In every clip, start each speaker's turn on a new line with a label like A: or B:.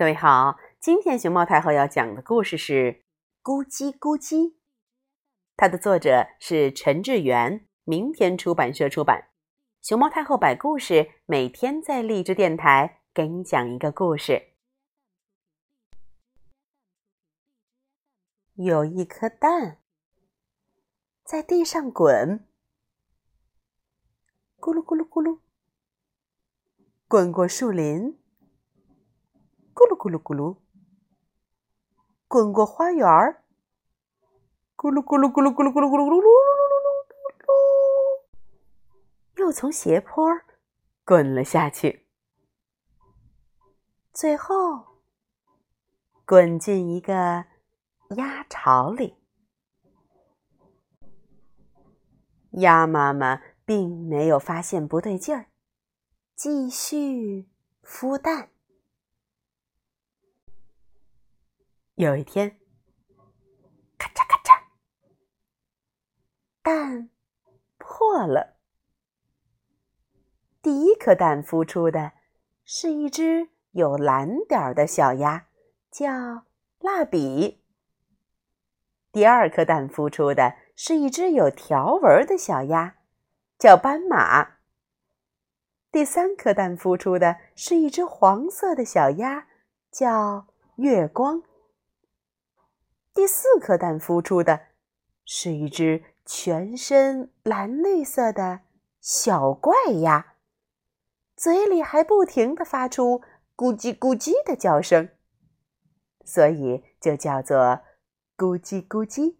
A: 各位好，今天熊猫太后要讲的故事是《咕叽咕叽》，它的作者是陈志远，明天出版社出版。熊猫太后摆故事，每天在励志电台给你讲一个故事。有一颗蛋在地上滚，咕噜咕噜咕噜，滚过树林。咕噜咕噜咕噜，滚过花园儿。咕噜咕噜咕噜咕噜咕噜咕噜咕噜噜噜噜噜噜，又从斜坡滚了下去，最后滚进一个鸭巢里。鸭妈妈并没有发现不对劲儿，继续孵蛋。有一天，咔嚓咔嚓，蛋破了。第一颗蛋孵出的是一只有蓝点儿的小鸭，叫蜡笔。第二颗蛋孵出的是一只有条纹的小鸭，叫斑马。第三颗蛋孵出的是一只黄色的小鸭，叫月光。第四颗蛋孵出的是一只全身蓝绿色的小怪鸭，嘴里还不停的发出咕叽咕叽的叫声，所以就叫做咕叽咕叽。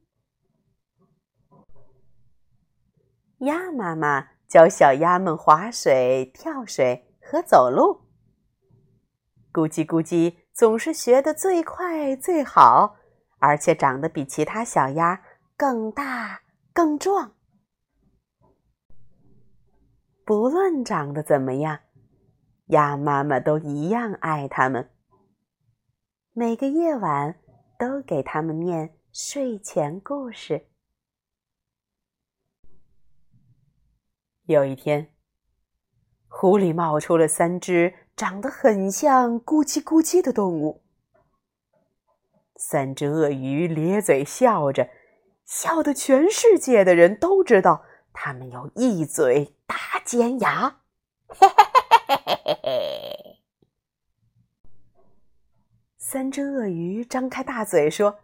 A: 鸭妈妈教小鸭们划水、跳水和走路，咕叽咕叽总是学得最快最好。而且长得比其他小鸭更大更壮。不论长得怎么样，鸭妈妈都一样爱它们。每个夜晚都给它们念睡前故事。有一天，湖里冒出了三只长得很像咕叽咕叽的动物。三只鳄鱼咧嘴笑着，笑得全世界的人都知道，它们有一嘴大尖牙。嘿嘿嘿嘿嘿嘿嘿！三只鳄鱼张开大嘴说：“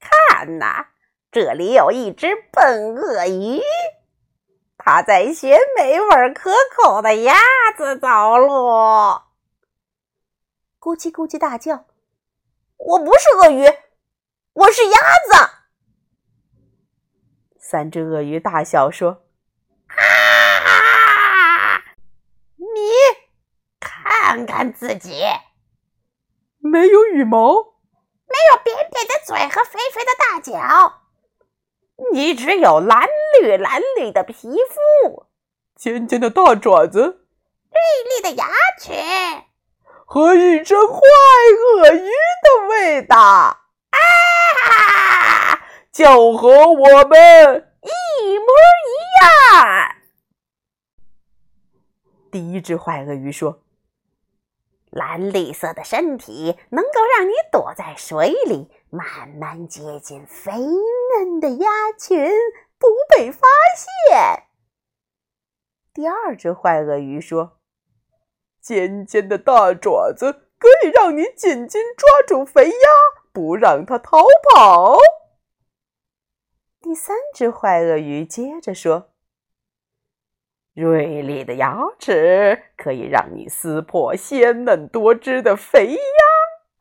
A: 看呐，这里有一只笨鳄鱼，它在学美味可口的鸭子走路。”咕叽咕叽大叫。我不是鳄鱼，我是鸭子。三只鳄鱼大笑说：“啊！你看看自己，
B: 没有羽毛，
A: 没有扁扁的嘴和肥肥的大脚，你只有蓝绿蓝绿的皮肤，
B: 尖尖的大爪子，
A: 锐利的牙齿。”
B: 和一只坏鳄鱼的味道，啊，就和我们
A: 一模一样。第一只坏鳄鱼说：“蓝绿色的身体能够让你躲在水里，慢慢接近肥嫩的鸭群，不被发现。”第二只坏鳄鱼说。
B: 尖尖的大爪子可以让你紧紧抓住肥鸭，不让它逃跑。
A: 第三只坏鳄鱼接着说：“锐利的牙齿可以让你撕破鲜嫩多汁的肥鸭，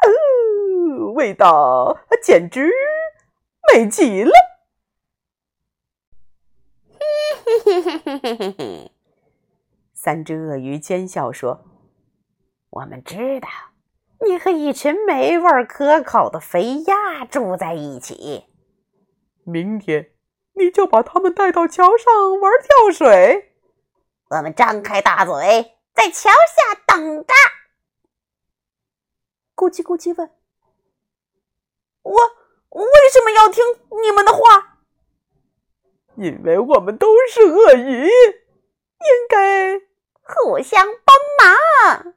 A: 哦，味道简直美极了。”嘿嘿嘿嘿嘿嘿嘿！三只鳄鱼奸笑说。我们知道，你和一群美味可口的肥鸭住在一起。
B: 明天，你就把它们带到桥上玩跳水。
A: 我们张开大嘴，在桥下等着。咕叽咕叽问：“我为什么要听你们的话？”
B: 因为我们都是鳄鱼，应该
A: 互相帮忙。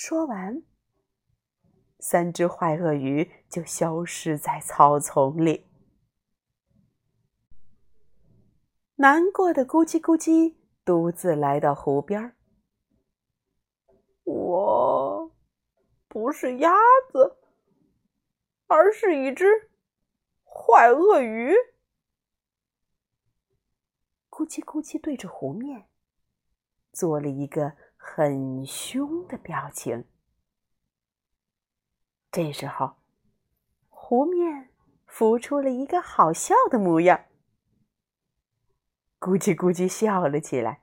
A: 说完，三只坏鳄鱼就消失在草丛里。难过的咕叽咕叽独自来到湖边儿。
B: 我不是鸭子，而是一只坏鳄鱼。
A: 咕叽咕叽对着湖面做了一个很凶的表情。这时候，湖面浮出了一个好笑的模样。咕叽咕叽笑了起来。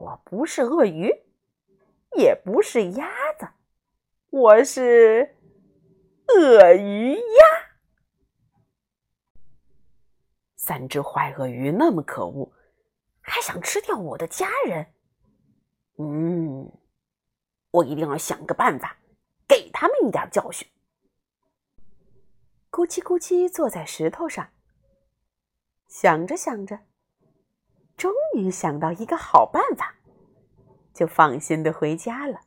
B: 我不是鳄鱼，也不是鸭子，我是鳄鱼鸭。三只坏鳄鱼那么可恶，还想吃掉我的家人。嗯，我一定要想个办法，给他们一点教训。
A: 咕叽咕叽坐在石头上。想着想着，终于想到一个好办法，就放心的回家了。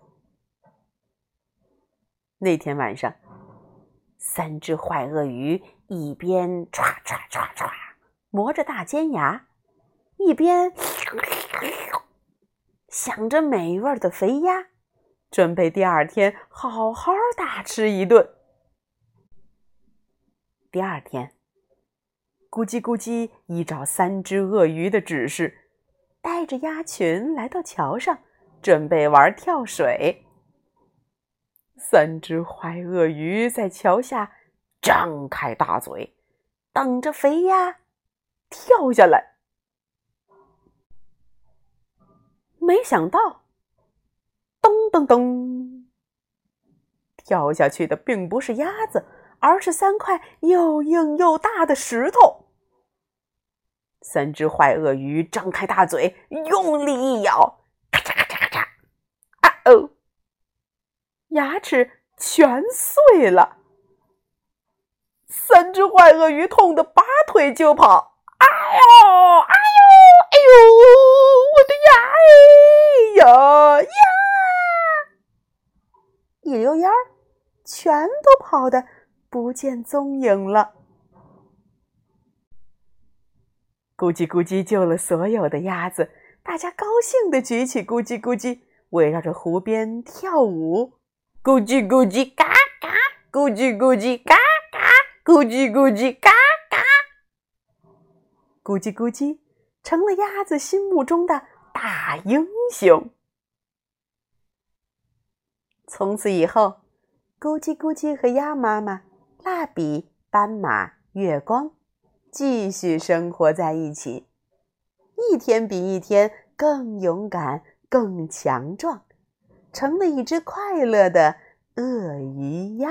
A: 那天晚上，三只坏鳄鱼一边歘歘歘歘磨着大尖牙，一边想着美味的肥鸭，准备第二天好好大吃一顿。第二天。咕叽咕叽，依照三只鳄鱼的指示，带着鸭群来到桥上，准备玩跳水。三只坏鳄鱼在桥下张开大嘴，等着肥鸭跳下来。没想到，噔噔噔，跳下去的并不是鸭子，而是三块又硬又大的石头。三只坏鳄鱼张开大嘴，用力一咬，咔嚓咔嚓咔嚓，啊哦！牙齿全碎了。三只坏鳄鱼痛得拔腿就跑。哎呦，哎呦，哎呦，我的牙哎呀呀！一溜烟儿，全都跑得不见踪影了。咕叽咕叽救了所有的鸭子，大家高兴地举起咕叽咕叽，围绕着湖边跳舞。咕叽咕叽嘎嘎，咕叽咕叽嘎嘎，咕叽咕叽嘎嘎。咕叽咕叽成了鸭子心目中的大英雄。从此以后，咕叽咕叽和鸭妈妈、蜡笔、斑马、月光。继续生活在一起，一天比一天更勇敢、更强壮，成了一只快乐的鳄鱼鸭。